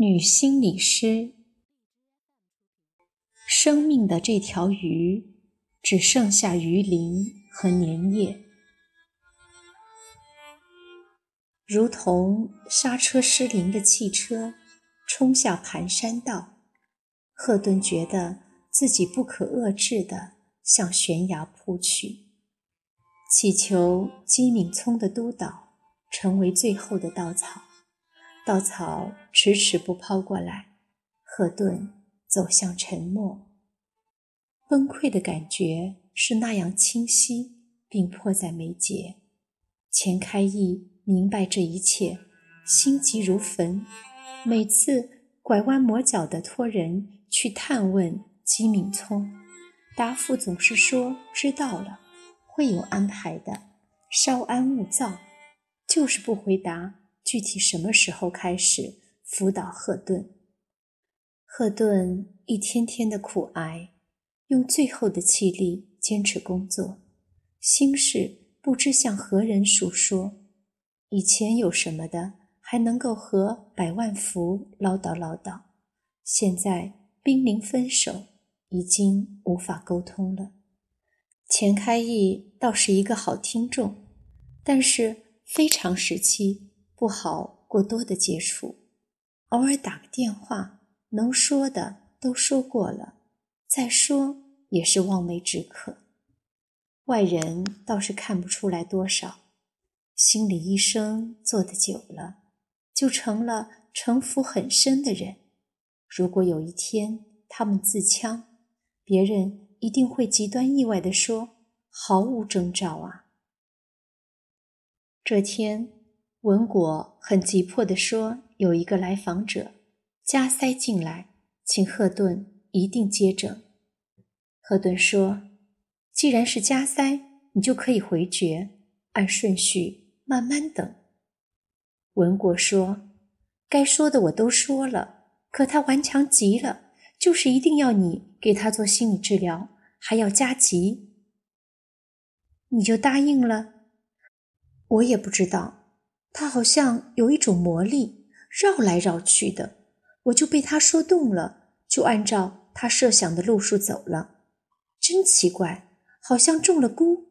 女心理师，生命的这条鱼只剩下鱼鳞和粘液，如同刹车失灵的汽车冲下盘山道。赫顿觉得自己不可遏制地向悬崖扑去，祈求姬敏聪的督导成为最后的稻草。稻草迟迟不抛过来，赫顿走向沉默。崩溃的感觉是那样清晰，并迫在眉睫。钱开义明白这一切，心急如焚。每次拐弯抹角地托人去探问姬敏聪，答复总是说知道了，会有安排的，稍安勿躁，就是不回答。具体什么时候开始辅导赫顿？赫顿一天天的苦挨，用最后的气力坚持工作，心事不知向何人诉说。以前有什么的，还能够和百万福唠叨唠叨，现在濒临分手，已经无法沟通了。钱开义倒是一个好听众，但是非常时期。不好过多的接触，偶尔打个电话，能说的都说过了，再说也是望梅止渴。外人倒是看不出来多少，心理医生做的久了，就成了城府很深的人。如果有一天他们自戕，别人一定会极端意外地说：“毫无征兆啊。”这天。文果很急迫地说：“有一个来访者加塞进来，请赫顿一定接诊。”赫顿说：“既然是加塞，你就可以回绝，按顺序慢慢等。”文国说：“该说的我都说了，可他顽强极了，就是一定要你给他做心理治疗，还要加急。你就答应了？我也不知道。”他好像有一种魔力，绕来绕去的，我就被他说动了，就按照他设想的路数走了。真奇怪，好像中了蛊。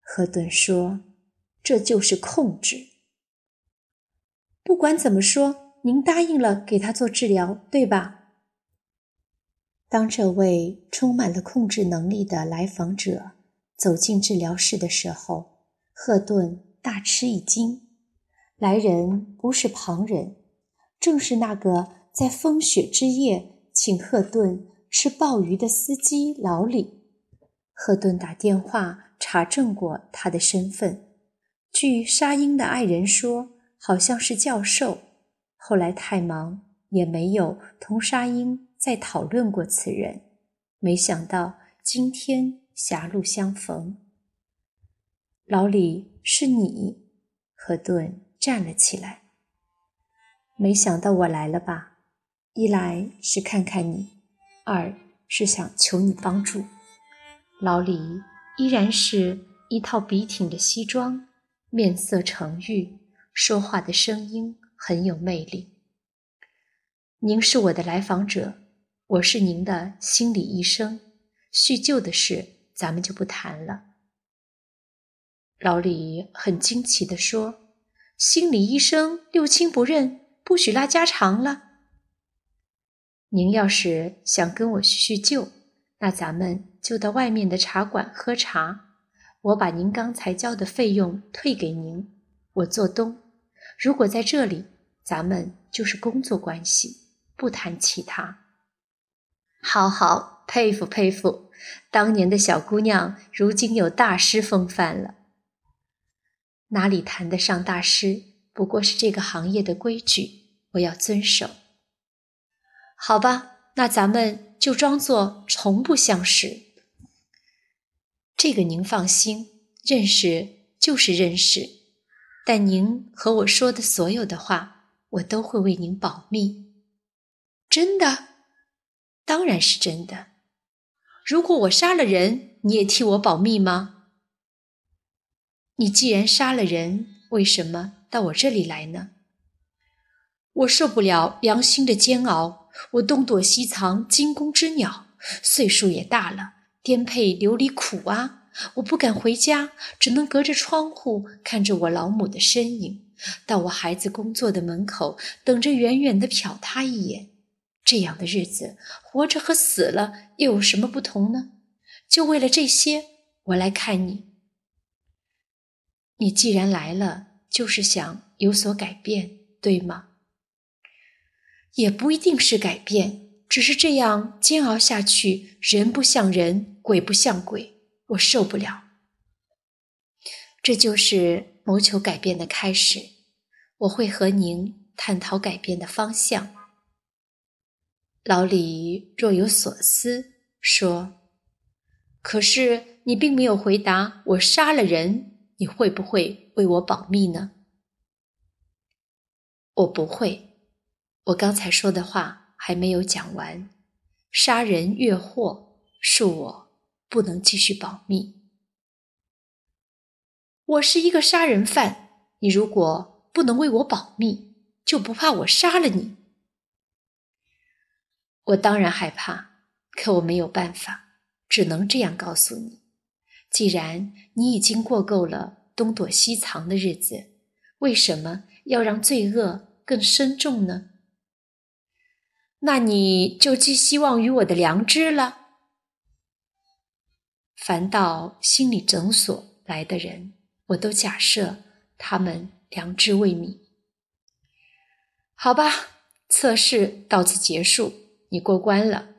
赫顿说：“这就是控制。不管怎么说，您答应了给他做治疗，对吧？”当这位充满了控制能力的来访者走进治疗室的时候，赫顿。大吃一惊，来人不是旁人，正是那个在风雪之夜请赫顿吃鲍鱼的司机老李。赫顿打电话查证过他的身份，据沙鹰的爱人说，好像是教授。后来太忙，也没有同沙鹰再讨论过此人。没想到今天狭路相逢。老李，是你，赫顿站了起来。没想到我来了吧？一来是看看你，二是想求你帮助。老李依然是一套笔挺的西装，面色沉郁，说话的声音很有魅力。您是我的来访者，我是您的心理医生，叙旧的事咱们就不谈了。老李很惊奇地说：“心理医生六亲不认，不许拉家常了。您要是想跟我叙叙旧，那咱们就到外面的茶馆喝茶。我把您刚才交的费用退给您。我做东。如果在这里，咱们就是工作关系，不谈其他。好好佩服佩服，当年的小姑娘，如今有大师风范了。”哪里谈得上大师？不过是这个行业的规矩，我要遵守。好吧，那咱们就装作从不相识。这个您放心，认识就是认识。但您和我说的所有的话，我都会为您保密。真的？当然是真的。如果我杀了人，你也替我保密吗？你既然杀了人，为什么到我这里来呢？我受不了良心的煎熬，我东躲西藏，惊弓之鸟。岁数也大了，颠沛流离苦啊！我不敢回家，只能隔着窗户看着我老母的身影，到我孩子工作的门口，等着远远的瞟他一眼。这样的日子，活着和死了又有什么不同呢？就为了这些，我来看你。你既然来了，就是想有所改变，对吗？也不一定是改变，只是这样煎熬下去，人不像人，鬼不像鬼，我受不了。这就是谋求改变的开始。我会和您探讨改变的方向。老李若有所思，说：“可是你并没有回答我杀了人，你会不会为我保密呢？”我不会。我刚才说的话还没有讲完，杀人越货恕我不能继续保密。我是一个杀人犯，你如果不能为我保密，就不怕我杀了你？我当然害怕，可我没有办法，只能这样告诉你：既然你已经过够了东躲西藏的日子，为什么要让罪恶更深重呢？那你就寄希望于我的良知了。凡到心理诊所来的人，我都假设他们良知未泯。好吧，测试到此结束，你过关了。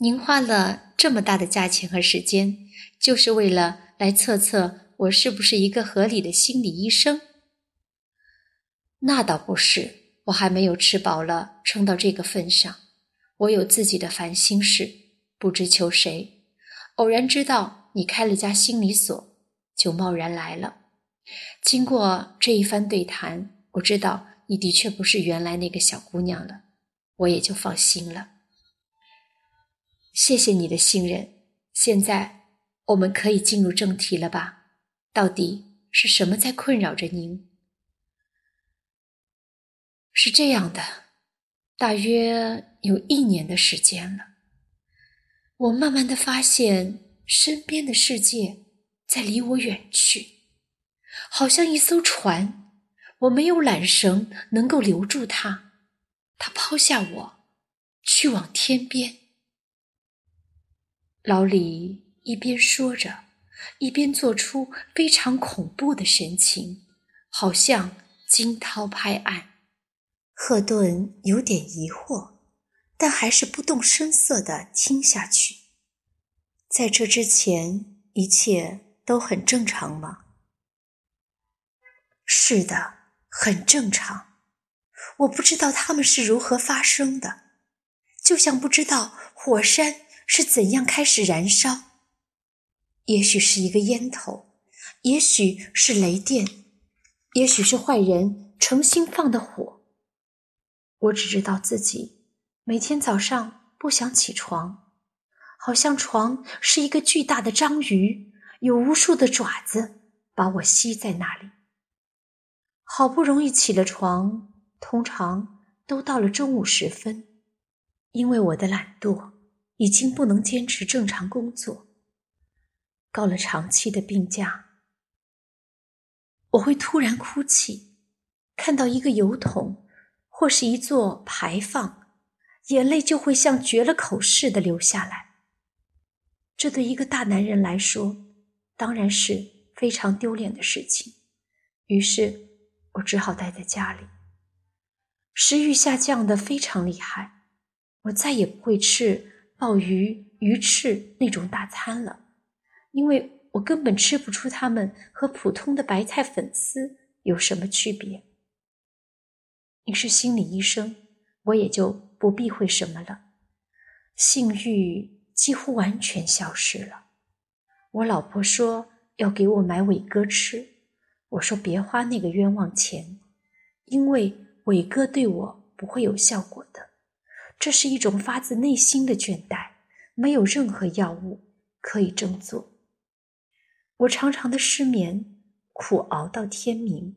您花了这么大的价钱和时间，就是为了来测测我是不是一个合理的心理医生？那倒不是。我还没有吃饱了，撑到这个份上。我有自己的烦心事，不知求谁。偶然知道你开了家心理所，就贸然来了。经过这一番对谈，我知道你的确不是原来那个小姑娘了，我也就放心了。谢谢你的信任。现在我们可以进入正题了吧？到底是什么在困扰着您？是这样的，大约有一年的时间了，我慢慢的发现身边的世界在离我远去，好像一艘船，我没有缆绳能够留住它，它抛下我，去往天边。老李一边说着，一边做出非常恐怖的神情，好像惊涛拍岸。赫顿有点疑惑，但还是不动声色地听下去。在这之前，一切都很正常吗？是的，很正常。我不知道它们是如何发生的，就像不知道火山是怎样开始燃烧。也许是一个烟头，也许是雷电，也许是坏人诚心放的火。我只知道自己每天早上不想起床，好像床是一个巨大的章鱼，有无数的爪子把我吸在那里。好不容易起了床，通常都到了中午时分，因为我的懒惰已经不能坚持正常工作。告了长期的病假，我会突然哭泣，看到一个油桶。或是一座牌坊，眼泪就会像绝了口似的流下来。这对一个大男人来说，当然是非常丢脸的事情。于是我只好待在家里。食欲下降的非常厉害，我再也不会吃鲍鱼、鱼翅那种大餐了，因为我根本吃不出它们和普通的白菜粉丝有什么区别。你是心理医生，我也就不避讳什么了。性欲几乎完全消失了。我老婆说要给我买伟哥吃，我说别花那个冤枉钱，因为伟哥对我不会有效果的。这是一种发自内心的倦怠，没有任何药物可以振作。我常常的失眠，苦熬到天明。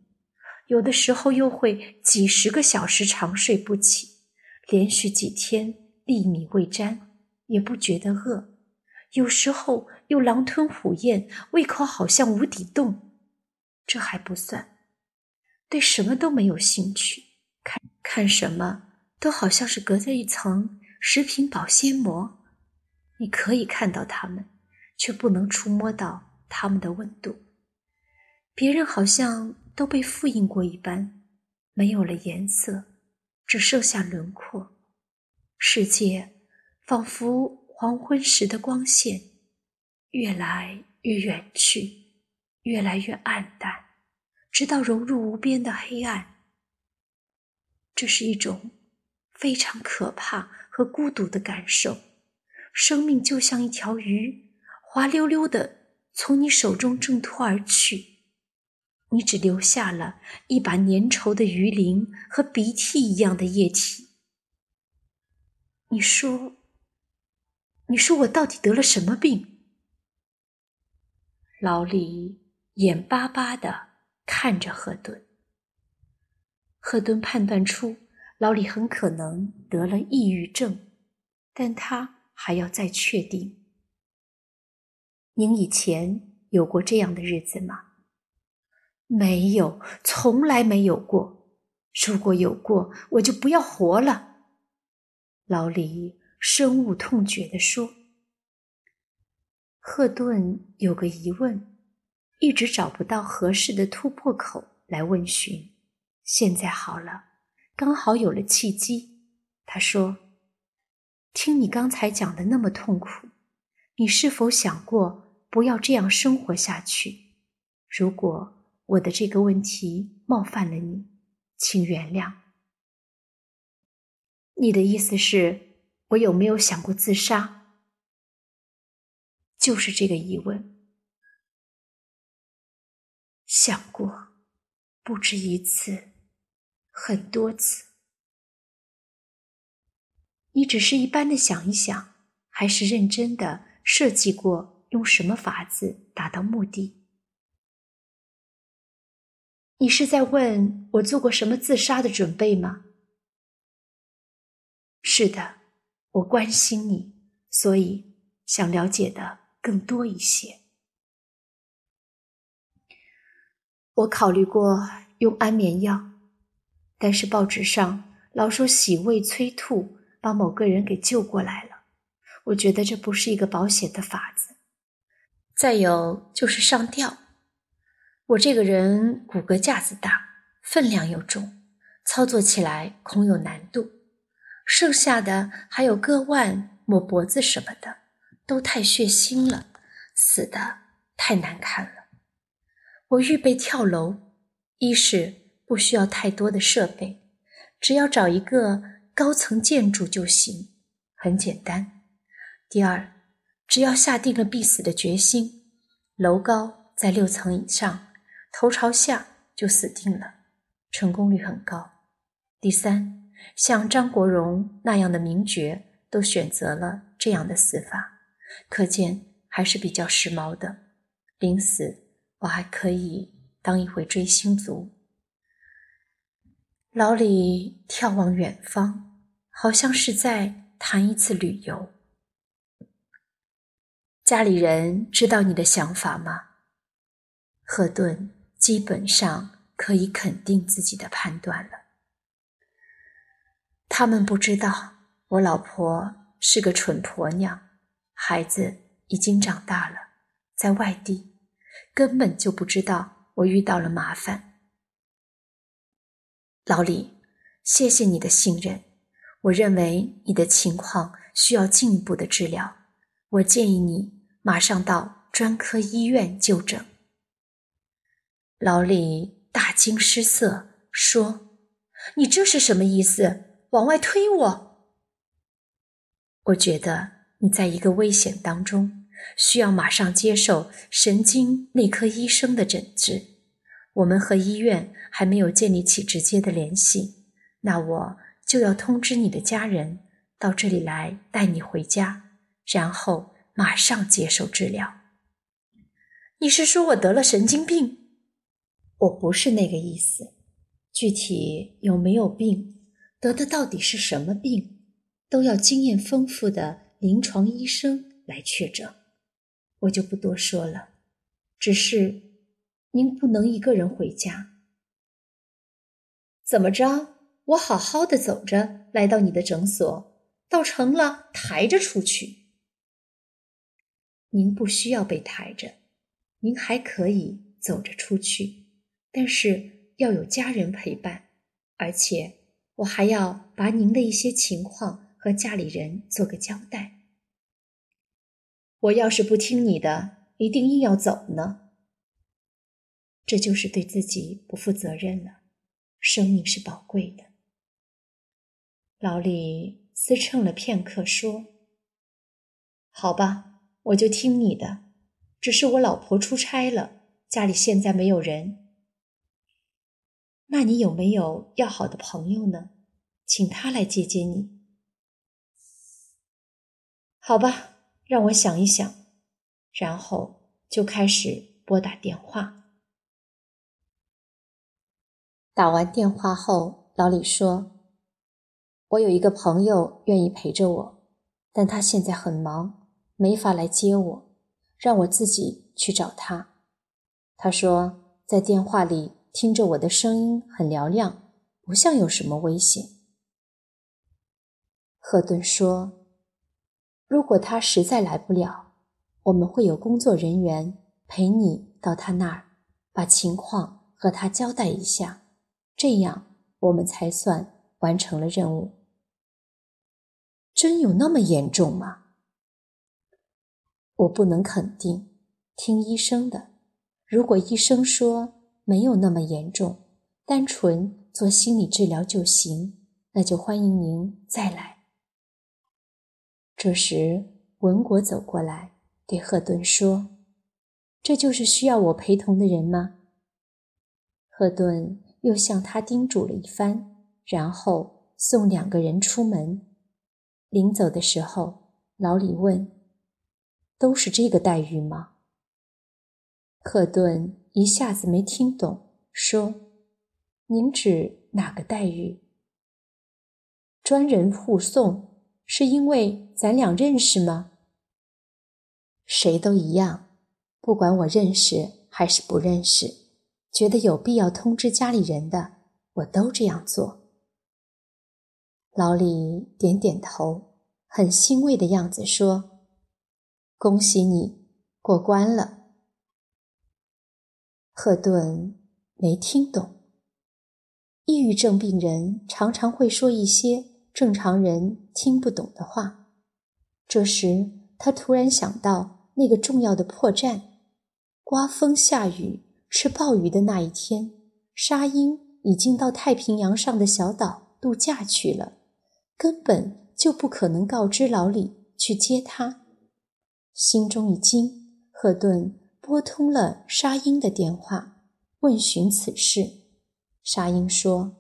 有的时候又会几十个小时长睡不起，连续几天粒米未沾，也不觉得饿。有时候又狼吞虎咽，胃口好像无底洞。这还不算，对什么都没有兴趣，看看什么都好像是隔着一层食品保鲜膜。你可以看到它们，却不能触摸到它们的温度。别人好像都被复印过一般，没有了颜色，只剩下轮廓。世界仿佛黄昏时的光线，越来越远去，越来越暗淡，直到融入无边的黑暗。这是一种非常可怕和孤独的感受。生命就像一条鱼，滑溜溜的从你手中挣脱而去。你只留下了一把粘稠的鱼鳞和鼻涕一样的液体。你说，你说我到底得了什么病？老李眼巴巴的看着赫顿。赫顿判断出老李很可能得了抑郁症，但他还要再确定。您以前有过这样的日子吗？没有，从来没有过。如果有过，我就不要活了。”老李深恶痛绝地说。赫顿有个疑问，一直找不到合适的突破口来问询。现在好了，刚好有了契机。他说：“听你刚才讲的那么痛苦，你是否想过不要这样生活下去？如果……”我的这个问题冒犯了你，请原谅。你的意思是，我有没有想过自杀？就是这个疑问。想过，不止一次，很多次。你只是一般的想一想，还是认真的设计过用什么法子达到目的？你是在问我做过什么自杀的准备吗？是的，我关心你，所以想了解的更多一些。我考虑过用安眠药，但是报纸上老说洗胃催吐把某个人给救过来了，我觉得这不是一个保险的法子。再有就是上吊。我这个人骨骼架子大，分量又重，操作起来恐有难度。剩下的还有割腕、抹脖子什么的，都太血腥了，死的太难看了。我预备跳楼，一是不需要太多的设备，只要找一个高层建筑就行，很简单。第二，只要下定了必死的决心，楼高在六层以上。头朝下就死定了，成功率很高。第三，像张国荣那样的名角都选择了这样的死法，可见还是比较时髦的。临死，我还可以当一回追星族。老李眺望远方，好像是在谈一次旅游。家里人知道你的想法吗？赫顿。基本上可以肯定自己的判断了。他们不知道我老婆是个蠢婆娘，孩子已经长大了，在外地，根本就不知道我遇到了麻烦。老李，谢谢你的信任。我认为你的情况需要进一步的治疗，我建议你马上到专科医院就诊。老李大惊失色，说：“你这是什么意思？往外推我？我觉得你在一个危险当中，需要马上接受神经内科医生的诊治。我们和医院还没有建立起直接的联系，那我就要通知你的家人到这里来带你回家，然后马上接受治疗。你是说我得了神经病？”我不是那个意思，具体有没有病，得的到底是什么病，都要经验丰富的临床医生来确诊。我就不多说了，只是您不能一个人回家。怎么着？我好好的走着来到你的诊所，倒成了抬着出去。您不需要被抬着，您还可以走着出去，但是要有家人陪伴，而且我还要把您的一些情况和家里人做个交代。我要是不听你的，一定硬要走呢，这就是对自己不负责任了。生命是宝贵的。老李思忖了片刻，说：“好吧，我就听你的。只是我老婆出差了，家里现在没有人。那你有没有要好的朋友呢？请他来接接你。好吧，让我想一想。”然后就开始拨打电话。打完电话后，老李说。我有一个朋友愿意陪着我，但他现在很忙，没法来接我，让我自己去找他。他说在电话里听着我的声音很嘹亮，不像有什么危险。赫顿说：“如果他实在来不了，我们会有工作人员陪你到他那儿，把情况和他交代一下，这样我们才算完成了任务。”真有那么严重吗？我不能肯定，听医生的。如果医生说没有那么严重，单纯做心理治疗就行，那就欢迎您再来。这时，文国走过来，对赫顿说：“这就是需要我陪同的人吗？”赫顿又向他叮嘱了一番，然后送两个人出门。临走的时候，老李问：“都是这个待遇吗？”赫顿一下子没听懂，说：“您指哪个待遇？”专人护送是因为咱俩认识吗？谁都一样，不管我认识还是不认识，觉得有必要通知家里人的，我都这样做。老李点点头，很欣慰的样子说：“恭喜你过关了。”赫顿没听懂。抑郁症病人常常会说一些正常人听不懂的话。这时，他突然想到那个重要的破绽：刮风下雨、吃暴雨的那一天，沙鹰已经到太平洋上的小岛度假去了。根本就不可能告知老李去接他。心中一惊，赫顿拨通了沙鹰的电话，问询此事。沙鹰说：“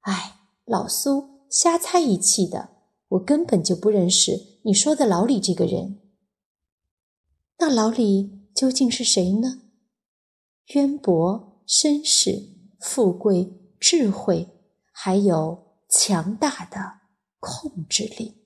哎，老苏瞎猜一气的，我根本就不认识你说的老李这个人。那老李究竟是谁呢？渊博、绅士、富贵、智慧，还有强大的。”控制力。